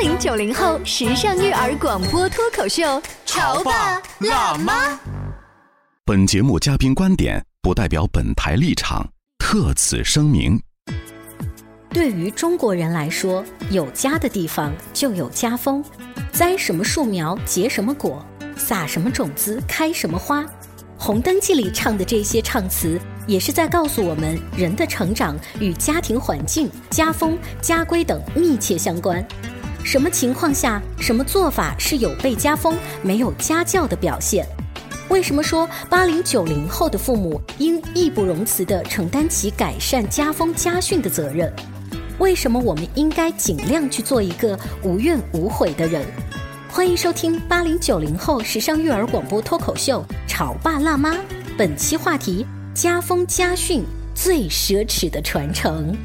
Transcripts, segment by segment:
零九零后时尚育儿广播脱口秀，潮爸辣妈。本节目嘉宾观点不代表本台立场，特此声明。对于中国人来说，有家的地方就有家风，栽什么树苗结什么果，撒什么种子开什么花。《红灯记》里唱的这些唱词，也是在告诉我们，人的成长与家庭环境、家风、家规等密切相关。什么情况下，什么做法是有悖家风、没有家教的表现？为什么说八零九零后的父母应义不容辞地承担起改善家风家训的责任？为什么我们应该尽量去做一个无怨无悔的人？欢迎收听八零九零后时尚育儿广播脱口秀《潮爸辣妈》，本期话题：家风家训最奢侈的传承。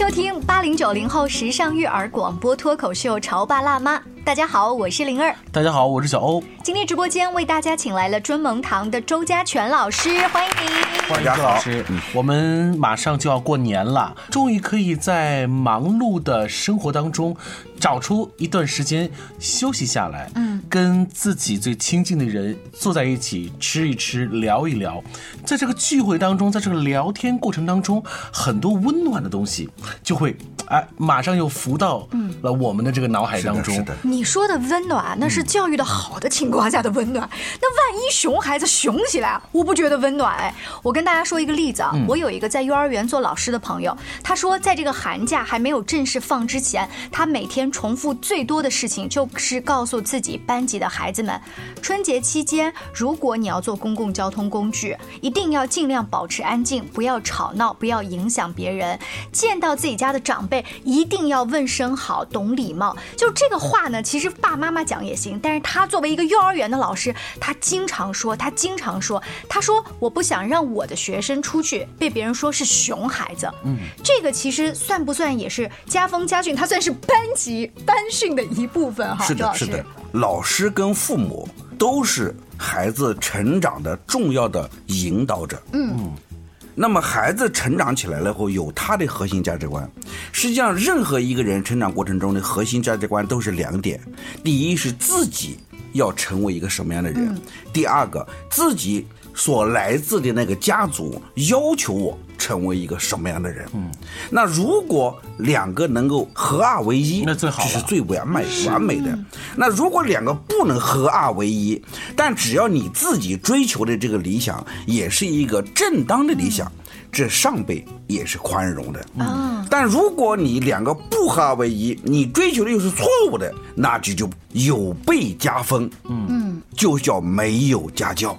收听八零九零后时尚育儿广播脱口秀《潮爸辣妈》。大家好，我是灵儿。大家好，我是小欧。今天直播间为大家请来了尊蒙堂的周家全老师，欢迎您。欢迎周老师。我们马上就要过年了，终于可以在忙碌的生活当中找出一段时间休息下来，嗯，跟自己最亲近的人坐在一起吃一吃，聊一聊。在这个聚会当中，在这个聊天过程当中，很多温暖的东西就会哎，马上又浮到了我们的这个脑海当中。是的。你说的温暖，那是教育的好的情况下的温暖。那万一熊孩子熊起来，我不觉得温暖哎。我跟大家说一个例子啊，我有一个在幼儿园做老师的朋友，他说在这个寒假还没有正式放之前，他每天重复最多的事情就是告诉自己班级的孩子们，春节期间如果你要坐公共交通工具，一定要尽量保持安静，不要吵闹，不要影响别人。见到自己家的长辈，一定要问声好，懂礼貌。就这个话呢。其实爸妈妈讲也行，但是他作为一个幼儿园的老师，他经常说，他经常说，他说我不想让我的学生出去被别人说是熊孩子。嗯，这个其实算不算也是家风家训？他算是班级班训的一部分哈。是的，是的，老师跟父母都是孩子成长的重要的引导者。嗯。那么孩子成长起来了后，有他的核心价值观。实际上，任何一个人成长过程中的核心价值观都是两点：第一是自己要成为一个什么样的人；第二个，自己所来自的那个家族要求我。成为一个什么样的人？嗯，那如果两个能够合二为一，那最好，这是最完美完美的。那如果两个不能合二为一，但只要你自己追求的这个理想也是一个正当的理想，这上辈也是宽容的嗯。但如果你两个不合二为一，你追求的又是错误的，那就就有悖家风，嗯，就叫没有家教。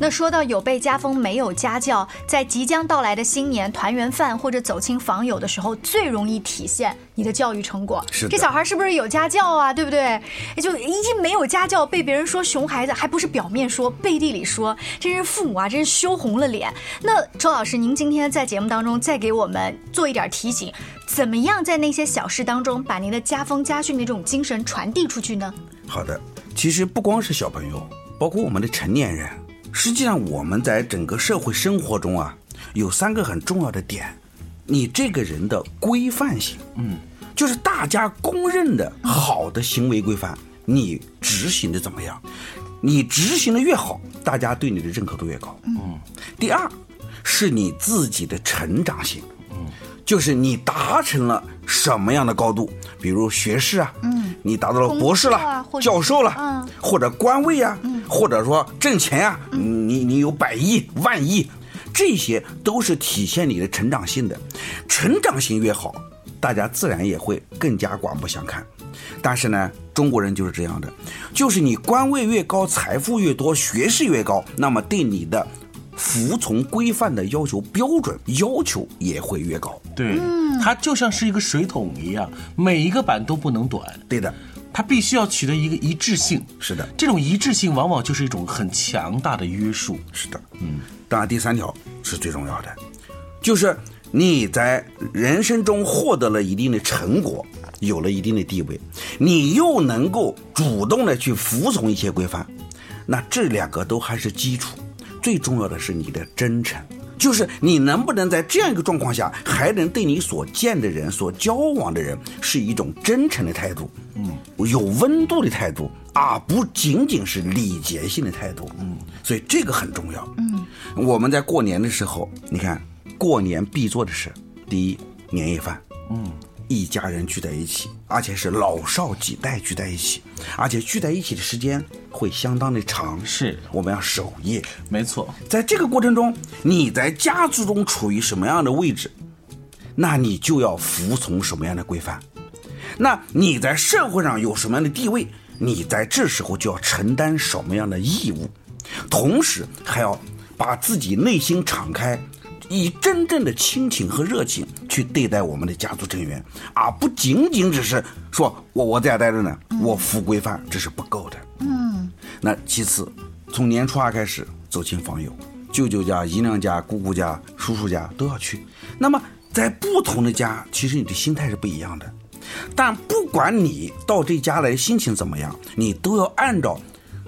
那说到有被家风没有家教，在即将到来的新年团圆饭或者走亲访友的时候，最容易体现你的教育成果。是这小孩是不是有家教啊？对不对？就一没有家教，被别人说熊孩子，还不是表面说，背地里说，真是父母啊，真是羞红了脸。那周老师，您今天在节目当中再给我们做一点提醒，怎么样在那些小事当中把您的家风家训的这种精神传递出去呢？好的，其实不光是小朋友，包括我们的成年人。实际上，我们在整个社会生活中啊，有三个很重要的点：你这个人的规范性，嗯，就是大家公认的好的行为规范，你执行的怎么样？你执行的越好，大家对你的认可度越高。嗯。第二，是你自己的成长性，嗯，就是你达成了什么样的高度，比如学士啊，嗯，你达到了博士了，教授了，嗯，或者官位啊。或者说挣钱呀，你你有百亿万亿，这些都是体现你的成长性的，成长性越好，大家自然也会更加刮目相看。但是呢，中国人就是这样的，就是你官位越高，财富越多，学识越高，那么对你的服从规范的要求标准要求也会越高。对，它就像是一个水桶一样，每一个板都不能短。对的。它必须要取得一个一致性，是的，这种一致性往往就是一种很强大的约束，是的，嗯。当然，第三条是最重要的，就是你在人生中获得了一定的成果，有了一定的地位，你又能够主动的去服从一些规范，那这两个都还是基础，最重要的是你的真诚。就是你能不能在这样一个状况下，还能对你所见的人、所交往的人是一种真诚的态度，嗯，有温度的态度，而不仅仅是礼节性的态度，嗯，所以这个很重要，嗯，我们在过年的时候，你看过年必做的事，第一年夜饭，嗯。一家人聚在一起，而且是老少几代聚在一起，而且聚在一起的时间会相当的长。是，我们要守夜。没错，在这个过程中，你在家族中处于什么样的位置，那你就要服从什么样的规范。那你在社会上有什么样的地位，你在这时候就要承担什么样的义务，同时还要把自己内心敞开。以真正的亲情和热情去对待我们的家族成员，而不仅仅只是说我我在家待着呢，我服规范，这是不够的。嗯，那其次，从年初二开始走亲访友，舅舅家、姨娘家、姑姑家、叔叔家都要去。那么在不同的家，其实你的心态是不一样的。但不管你到这家来心情怎么样，你都要按照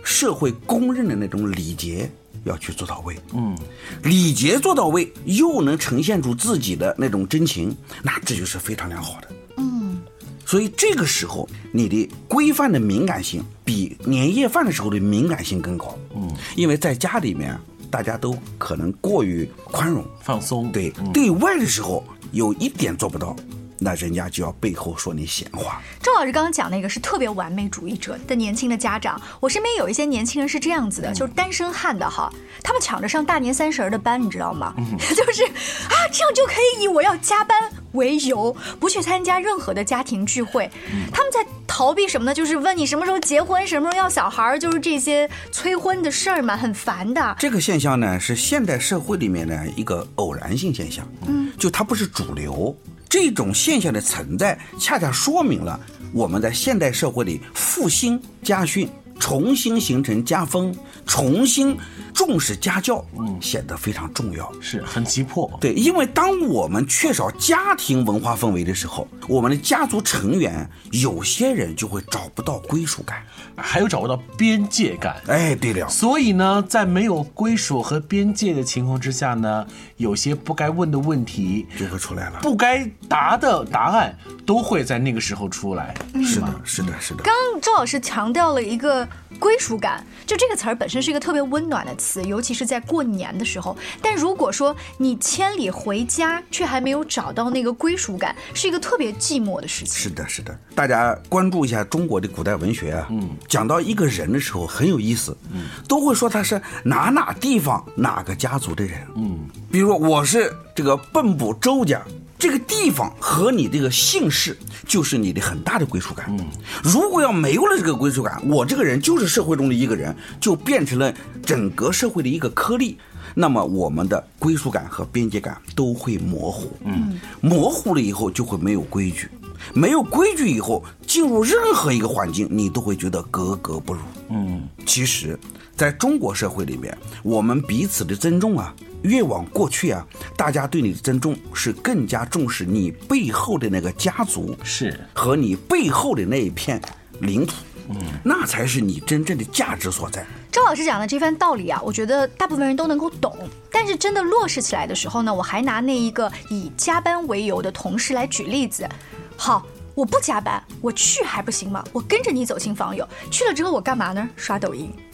社会公认的那种礼节。要去做到位，嗯，礼节做到位，又能呈现出自己的那种真情，那这就是非常良好的，嗯。所以这个时候，你的规范的敏感性比年夜饭的时候的敏感性更高，嗯，因为在家里面大家都可能过于宽容、放松，对，对外的时候有一点做不到。那人家就要背后说你闲话。周老师刚刚讲那个是特别完美主义者的年轻的家长，我身边有一些年轻人是这样子的，就是单身汉的哈，他们抢着上大年三十的班，你知道吗？就是啊，这样就可以以我要加班为由，不去参加任何的家庭聚会。他们在逃避什么呢？就是问你什么时候结婚，什么时候要小孩，就是这些催婚的事儿嘛，很烦的。这个现象呢，是现代社会里面的一个偶然性现象，嗯，就它不是主流。这种现象的存在，恰恰说明了我们在现代社会里复兴家训。重新形成家风，重新重视家教，嗯，显得非常重要，是很急迫。对，因为当我们缺少家庭文化氛围的时候，我们的家族成员有些人就会找不到归属感，还有找不到边界感。哎，对了，所以呢，在没有归属和边界的情况之下呢，有些不该问的问题就会出来了，不该答的答案都会在那个时候出来，是吗？是的，是的。刚周老师强调了一个。归属感，就这个词儿本身是一个特别温暖的词，尤其是在过年的时候。但如果说你千里回家，却还没有找到那个归属感，是一个特别寂寞的事情。是的，是的。大家关注一下中国的古代文学啊，嗯，讲到一个人的时候很有意思，嗯，都会说他是哪哪地方哪个家族的人，嗯，比如我是这个蚌埠周家。这个地方和你这个姓氏就是你的很大的归属感。嗯，如果要没有了这个归属感，我这个人就是社会中的一个人，就变成了整个社会的一个颗粒，那么我们的归属感和边界感都会模糊。嗯，模糊了以后就会没有规矩，没有规矩以后进入任何一个环境，你都会觉得格格不入。嗯，其实，在中国社会里面，我们彼此的尊重啊。越往过去啊，大家对你的尊重是更加重视你背后的那个家族，是和你背后的那一片领土，嗯，那才是你真正的价值所在。周老师讲的这番道理啊，我觉得大部分人都能够懂，但是真的落实起来的时候呢，我还拿那一个以加班为由的同事来举例子。好，我不加班，我去还不行吗？我跟着你走亲访友，去了之后我干嘛呢？刷抖音，嗯。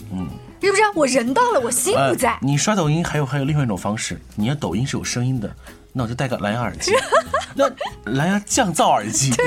是不是？我人到了，我心不在。你刷抖音还有还有另外一种方式，你要抖音是有声音的，那我就戴个蓝牙耳机，那蓝牙降噪耳机，对，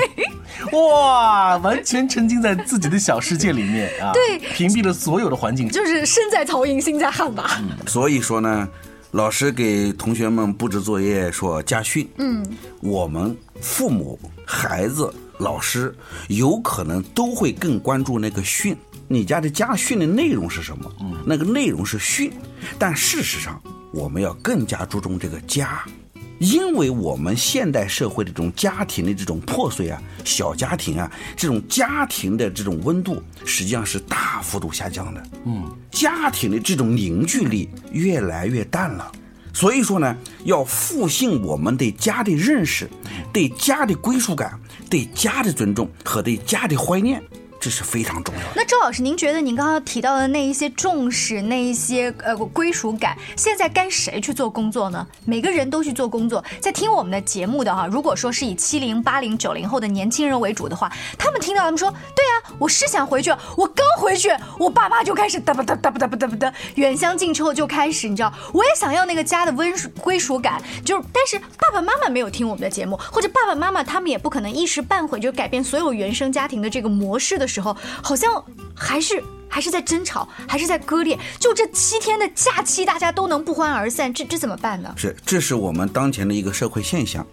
哇，完全沉浸在自己的小世界里面啊，对，屏蔽了所有的环境，就是身在曹营心在汉吧。所以说呢，老师给同学们布置作业说家训，嗯，我们父母、孩子、老师有可能都会更关注那个训。你家的家训的内容是什么？嗯，那个内容是训，但事实上我们要更加注重这个家，因为我们现代社会的这种家庭的这种破碎啊，小家庭啊，这种家庭的这种温度实际上是大幅度下降的。嗯，家庭的这种凝聚力越来越淡了，所以说呢，要复兴我们对家的认识，对家的归属感，对家的尊重和对家的怀念。这是非常重要的。那周老师，您觉得您刚刚提到的那一些重视、那一些呃归属感，现在该谁去做工作呢？每个人都去做工作，在听我们的节目的哈，如果说是以七零、八零、九零后的年轻人为主的话，他们听到他们说，对啊，我是想回去，我刚回去，我爸妈就开始哒吧哒哒吧哒吧哒吧哒，远香近臭就开始，你知道，我也想要那个家的温归属感，就是，但是爸爸妈妈没有听我们的节目，或者爸爸妈妈他们也不可能一时半会就改变所有原生家庭的这个模式的时候，好像还是。还是在争吵，还是在割裂？就这七天的假期，大家都能不欢而散，这这怎么办呢？是，这是我们当前的一个社会现象。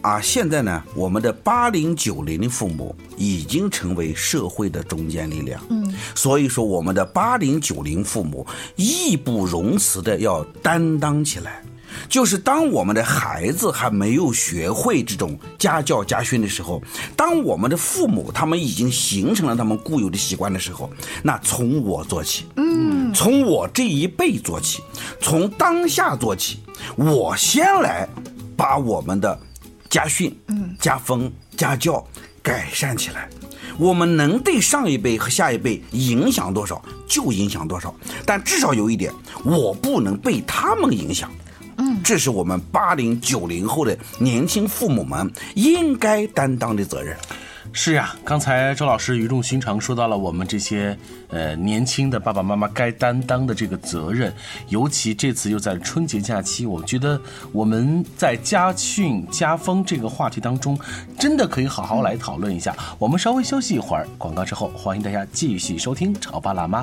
而现在呢，我们的八零九零的父母已经成为社会的中坚力量。嗯，所以说我们的八零九零父母义不容辞的要担当起来。就是当我们的孩子还没有学会这种家教家训的时候，当我们的父母他们已经形成了他们固有的习惯的时候，那从我做起，嗯，从我这一辈做起，从当下做起，我先来把我们的家训、嗯、家风、家教改善起来。我们能对上一辈和下一辈影响多少就影响多少，但至少有一点，我不能被他们影响。嗯，这是我们八零九零后的年轻父母们应该担当的责任。是呀，刚才周老师语重心长说到了我们这些呃年轻的爸爸妈妈该担当的这个责任，尤其这次又在春节假期，我觉得我们在家训家风这个话题当中，真的可以好好来讨论一下。我们稍微休息一会儿，广告之后，欢迎大家继续收听《潮爸辣妈》。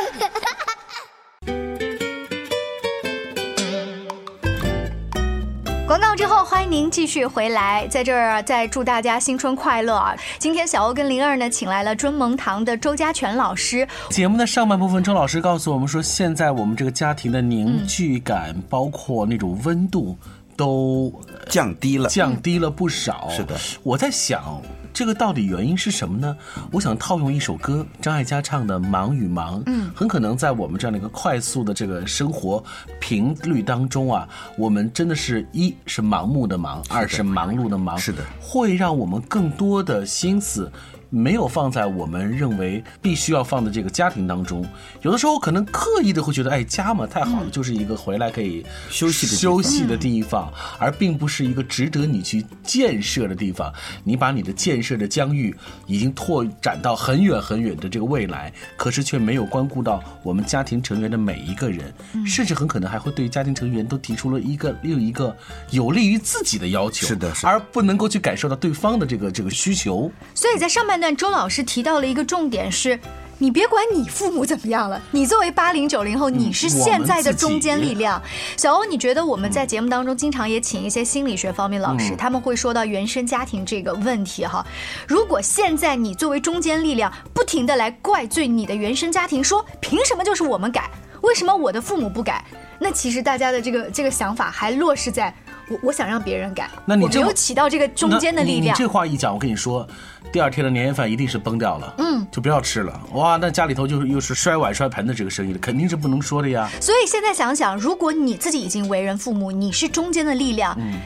您继续回来，在这儿再祝大家新春快乐啊！今天小欧跟灵儿呢，请来了尊萌堂的周家全老师。节目的上半部分，周老师告诉我们说，现在我们这个家庭的凝聚感，包括那种温度，都降低了，降低了不少。是的，我在想。这个到底原因是什么呢？我想套用一首歌，张艾嘉唱的《忙与忙》。嗯，很可能在我们这样的一个快速的这个生活频率当中啊，我们真的是一是盲目的忙，二是忙碌的忙，是的，会让我们更多的心思。没有放在我们认为必须要放的这个家庭当中，有的时候可能刻意的会觉得，哎，家嘛太好了，就是一个回来可以休息的休息的地方，而并不是一个值得你去建设的地方。你把你的建设的疆域已经拓展到很远很远的这个未来，可是却没有关顾到我们家庭成员的每一个人，甚至很可能还会对家庭成员都提出了一个另一个有利于自己的要求，是的，而不能够去感受到对方的这个这个需求。所以在上半。那周老师提到了一个重点是，你别管你父母怎么样了，你作为八零九零后，你是现在的中坚力量。小欧，你觉得我们在节目当中经常也请一些心理学方面老师，他们会说到原生家庭这个问题哈。如果现在你作为中坚力量，不停的来怪罪你的原生家庭，说凭什么就是我们改，为什么我的父母不改？那其实大家的这个这个想法还落实在。我我想让别人改，那你没有起到这个中间的力量。你这话一讲，我跟你说，第二天的年夜饭一定是崩掉了，嗯，就不要吃了。哇，那家里头就是又是摔碗摔盆的这个生意了，肯定是不能说的呀。所以现在想想，如果你自己已经为人父母，你是中间的力量，嗯，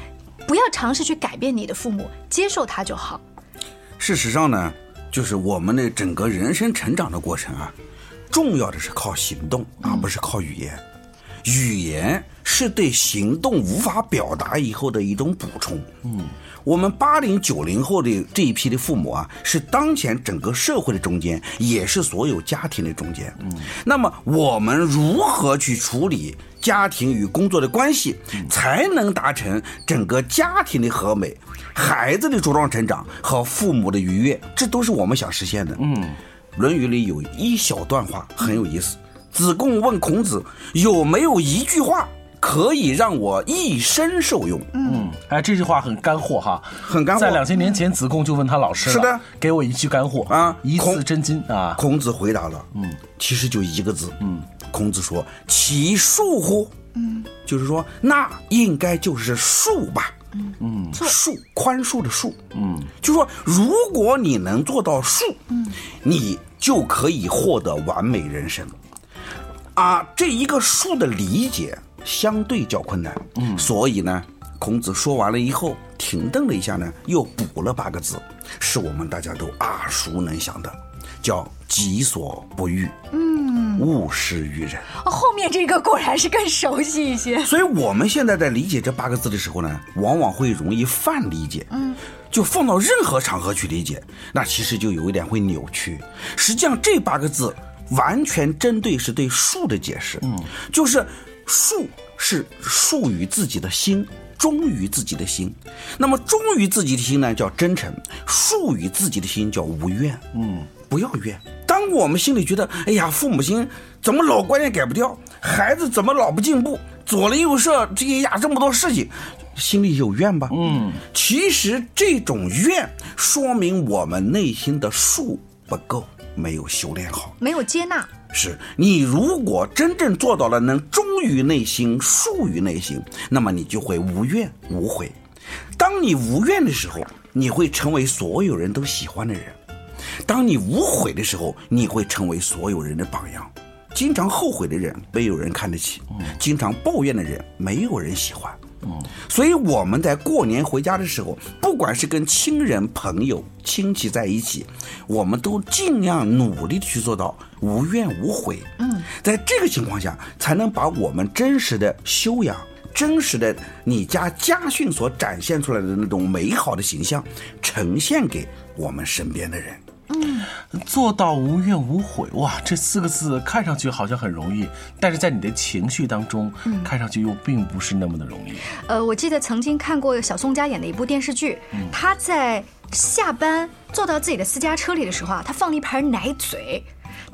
不要尝试去改变你的父母，接受他就好。事实上呢，就是我们的整个人生成长的过程啊，重要的是靠行动，而不是靠语言。语言是对行动无法表达以后的一种补充。嗯，我们八零九零后的这一批的父母啊，是当前整个社会的中间，也是所有家庭的中间。嗯，那么我们如何去处理家庭与工作的关系，才能达成整个家庭的和美、孩子的茁壮成长和父母的愉悦？这都是我们想实现的。嗯，《论语》里有一小段话很有意思。子贡问孔子：“有没有一句话可以让我一生受用？”嗯，哎，这句话很干货哈，很干货。在两千年前，子贡就问他老师：“是的，给我一句干货啊，一字真金啊。”孔子回答了：“嗯，其实就一个字，嗯，孔子说：“其恕乎？”嗯，就是说那应该就是恕吧。嗯，恕宽恕的恕。嗯，就说如果你能做到恕，嗯，你就可以获得完美人生。啊，这一个数的理解相对较困难。嗯，所以呢，孔子说完了以后，停顿了一下呢，又补了八个字，是我们大家都耳熟能详的，叫“己所不欲，嗯，勿施于人”。哦后面这个果然是更熟悉一些。所以我们现在在理解这八个字的时候呢，往往会容易泛理解，嗯，就放到任何场合去理解，那其实就有一点会扭曲。实际上这八个字完全针对是对术的解释，嗯，就是术是术于自己的心。忠于自己的心，那么忠于自己的心呢，叫真诚；术于自己的心叫无怨。嗯，不要怨。当我们心里觉得，哎呀，父母亲怎么老观念改不掉，孩子怎么老不进步，左邻右舍这些呀这么多事情，心里有怨吧？嗯，其实这种怨说明我们内心的术不够，没有修炼好，没有接纳。是你如果真正做到了能忠于内心、树于内心，那么你就会无怨无悔。当你无怨的时候，你会成为所有人都喜欢的人；当你无悔的时候，你会成为所有人的榜样。经常后悔的人，没有人看得起；经常抱怨的人，没有人喜欢。所以我们在过年回家的时候，不管是跟亲人、朋友、亲戚在一起，我们都尽量努力的去做到无怨无悔。嗯，在这个情况下，才能把我们真实的修养、真实的你家家训所展现出来的那种美好的形象，呈现给我们身边的人。做到无怨无悔，哇，这四个字看上去好像很容易，但是在你的情绪当中，看上去又并不是那么的容易。呃，我记得曾经看过小宋佳演的一部电视剧，他在下班坐到自己的私家车里的时候啊，他放了一盘奶嘴。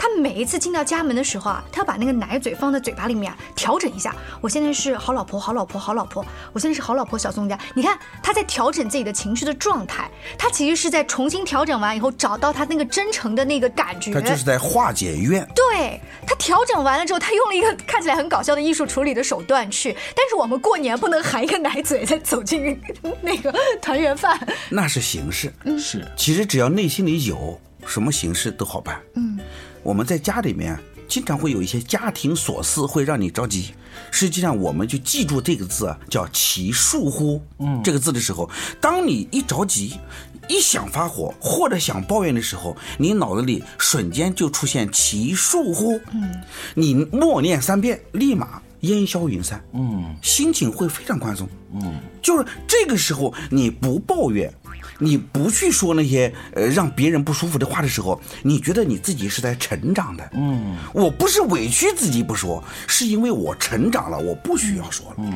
他每一次进到家门的时候啊，他要把那个奶嘴放在嘴巴里面啊调整一下。我现在是好老婆，好老婆，好老婆。我现在是好老婆，小宋家。你看他在调整自己的情绪的状态，他其实是在重新调整完以后，找到他那个真诚的那个感觉。他就是在化解怨。对他调整完了之后，他用了一个看起来很搞笑的艺术处理的手段去。但是我们过年不能含一个奶嘴再走进那个团圆饭，那是形式。是，其实只要内心里有，什么形式都好办。嗯，我们在家里面经常会有一些家庭琐事会让你着急，实际上我们就记住这个字啊，叫其恕乎。嗯，这个字的时候，当你一着急。一想发火或者想抱怨的时候，你脑子里瞬间就出现其恕乎。嗯，你默念三遍，立马烟消云散。嗯，心情会非常宽松。嗯，就是这个时候你不抱怨，你不去说那些呃让别人不舒服的话的时候，你觉得你自己是在成长的。嗯，我不是委屈自己不说，是因为我成长了，我不需要说了。嗯，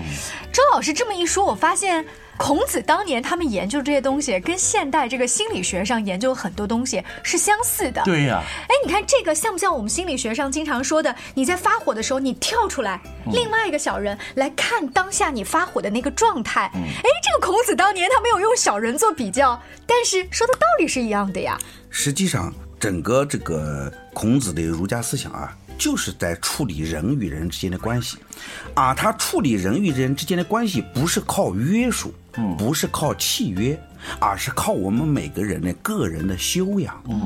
周老师这么一说，我发现。孔子当年他们研究这些东西，跟现代这个心理学上研究很多东西是相似的。对呀，哎，你看这个像不像我们心理学上经常说的？你在发火的时候，你跳出来，另外一个小人来看当下你发火的那个状态。哎，这个孔子当年他没有用小人做比较，但是说的道理是一样的呀。实际上，整个这个孔子的儒家思想啊。就是在处理人与人之间的关系，啊，他处理人与人之间的关系不是靠约束，嗯，不是靠契约，而是靠我们每个人的个人的修养，嗯，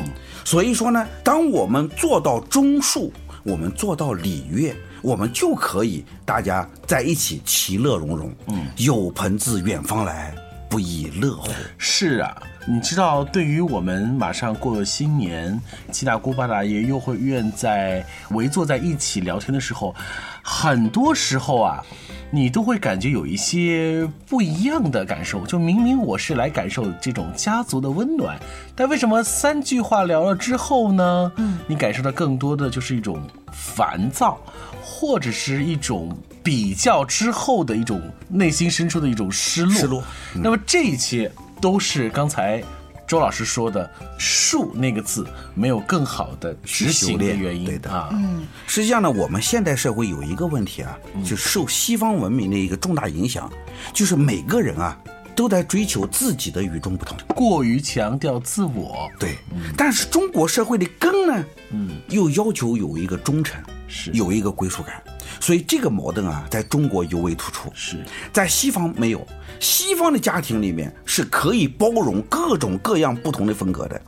所以说呢，当我们做到忠恕，我们做到礼乐，我们就可以大家在一起其乐融融，嗯，有朋自远方来，不亦乐乎？是啊。你知道，对于我们马上过新年，七大姑八大爷又会愿在围坐在一起聊天的时候，很多时候啊，你都会感觉有一些不一样的感受。就明明我是来感受这种家族的温暖，但为什么三句话聊了之后呢？嗯，你感受到更多的就是一种烦躁，或者是一种比较之后的一种内心深处的一种失落。失落。那么这一切。都是刚才周老师说的“术”那个字没有更好的执行的原因，对的啊。嗯，实际上呢，我们现代社会有一个问题啊，就受西方文明的一个重大影响，就是每个人啊都在追求自己的与众不同，过于强调自我。对，但是中国社会的根呢，嗯，又要求有一个忠诚。是有一个归属感。所以这个矛盾啊，在中国尤为突出。是在西方没有，西方的家庭里面是可以包容各种各样不同的风格的。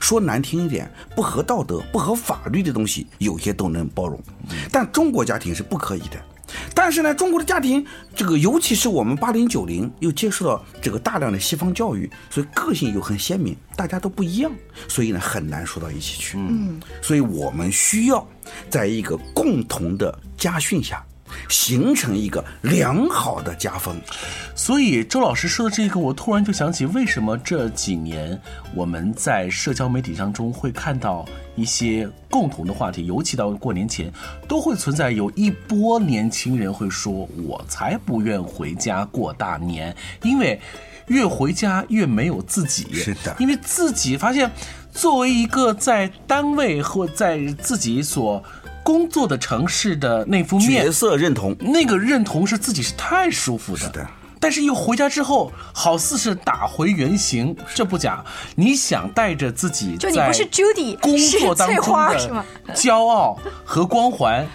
说难听一点，不合道德、不合法律的东西，有些都能包容，但中国家庭是不可以的。但是呢，中国的家庭，这个尤其是我们八零九零，又接受到这个大量的西方教育，所以个性又很鲜明，大家都不一样，所以呢，很难说到一起去。嗯，所以我们需要在一个共同的家训下，形成一个良好的家风。所以周老师说的这个，我突然就想起，为什么这几年我们在社交媒体当中会看到一些共同的话题，尤其到过年前，都会存在有一波年轻人会说：“我才不愿回家过大年，因为越回家越没有自己。”是的因为自己发现，作为一个在单位或在自己所工作的城市的那副面角色认同，那个认同是自己是太舒服的。是的。但是又回家之后，好似是打回原形。这不假，你想带着自己就你不是 Judy，工作当中花是吗的 骄傲和光环，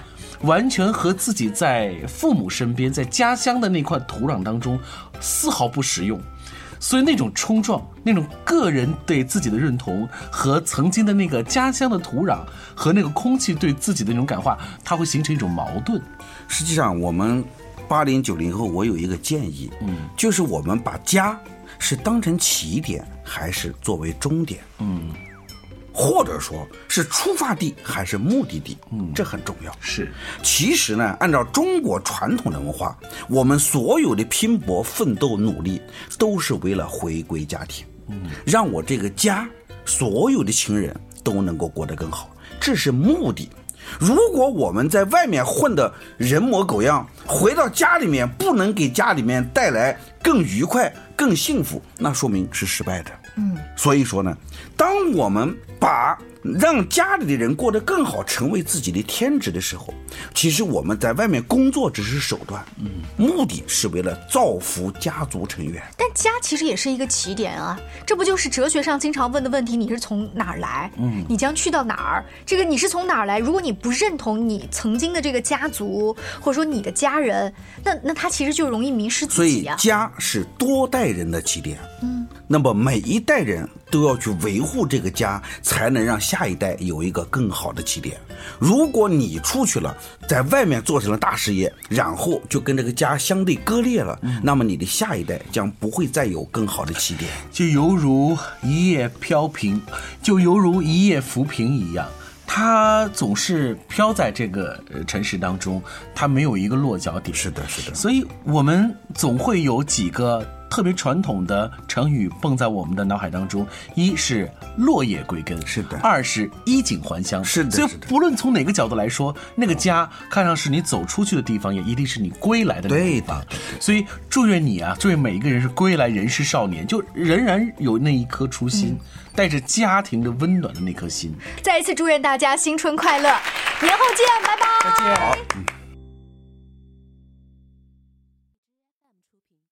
完全和自己在父母身边、在家乡的那块土壤当中丝毫不实用。所以那种冲撞，那种个人对自己的认同和曾经的那个家乡的土壤和那个空气对自己的那种感化，它会形成一种矛盾。实际上，我们八零九零后，我有一个建议，嗯，就是我们把家是当成起点，还是作为终点，嗯，或者说是出发地还是目的地，嗯，这很重要。是，其实呢，按照中国传统的文化，我们所有的拼搏、奋斗、努力，都是为了回归家庭，嗯，让我这个家所有的亲人都能够过得更好，这是目的。如果我们在外面混得人模狗样，回到家里面不能给家里面带来更愉快、更幸福，那说明是失败的。嗯，所以说呢，当我们把让家里的人过得更好成为自己的天职的时候，其实我们在外面工作只是手段，嗯，目的是为了造福家族成员。但家其实也是一个起点啊，这不就是哲学上经常问的问题？你是从哪儿来？嗯，你将去到哪儿？这个你是从哪儿来？如果你不认同你曾经的这个家族，或者说你的家人，那那他其实就容易迷失所以自己啊。家是多代人的起点。嗯，那么每一代人都要去维护这个家，才能让下一代有一个更好的起点。如果你出去了，在外面做成了大事业，然后就跟这个家相对割裂了，那么你的下一代将不会再有更好的起点。就犹如一叶飘萍，就犹如一叶浮萍一样，它总是飘在这个呃城市当中，它没有一个落脚点。是的，是的。所以我们总会有几个特别传统的成语蹦在我们的脑海当中，一是落叶归根，是的二是衣锦还乡，是的所以不论从哪个角度来说，那个家看上是你走出去的地方，也一定是你归来的地方。对的所以祝愿你啊，祝愿每一个人是归来人是少年，就仍然有那一颗初心，带着家庭的温暖的那颗心。再一次祝愿大家新春快乐，年后见，拜拜。再见。好，嗯。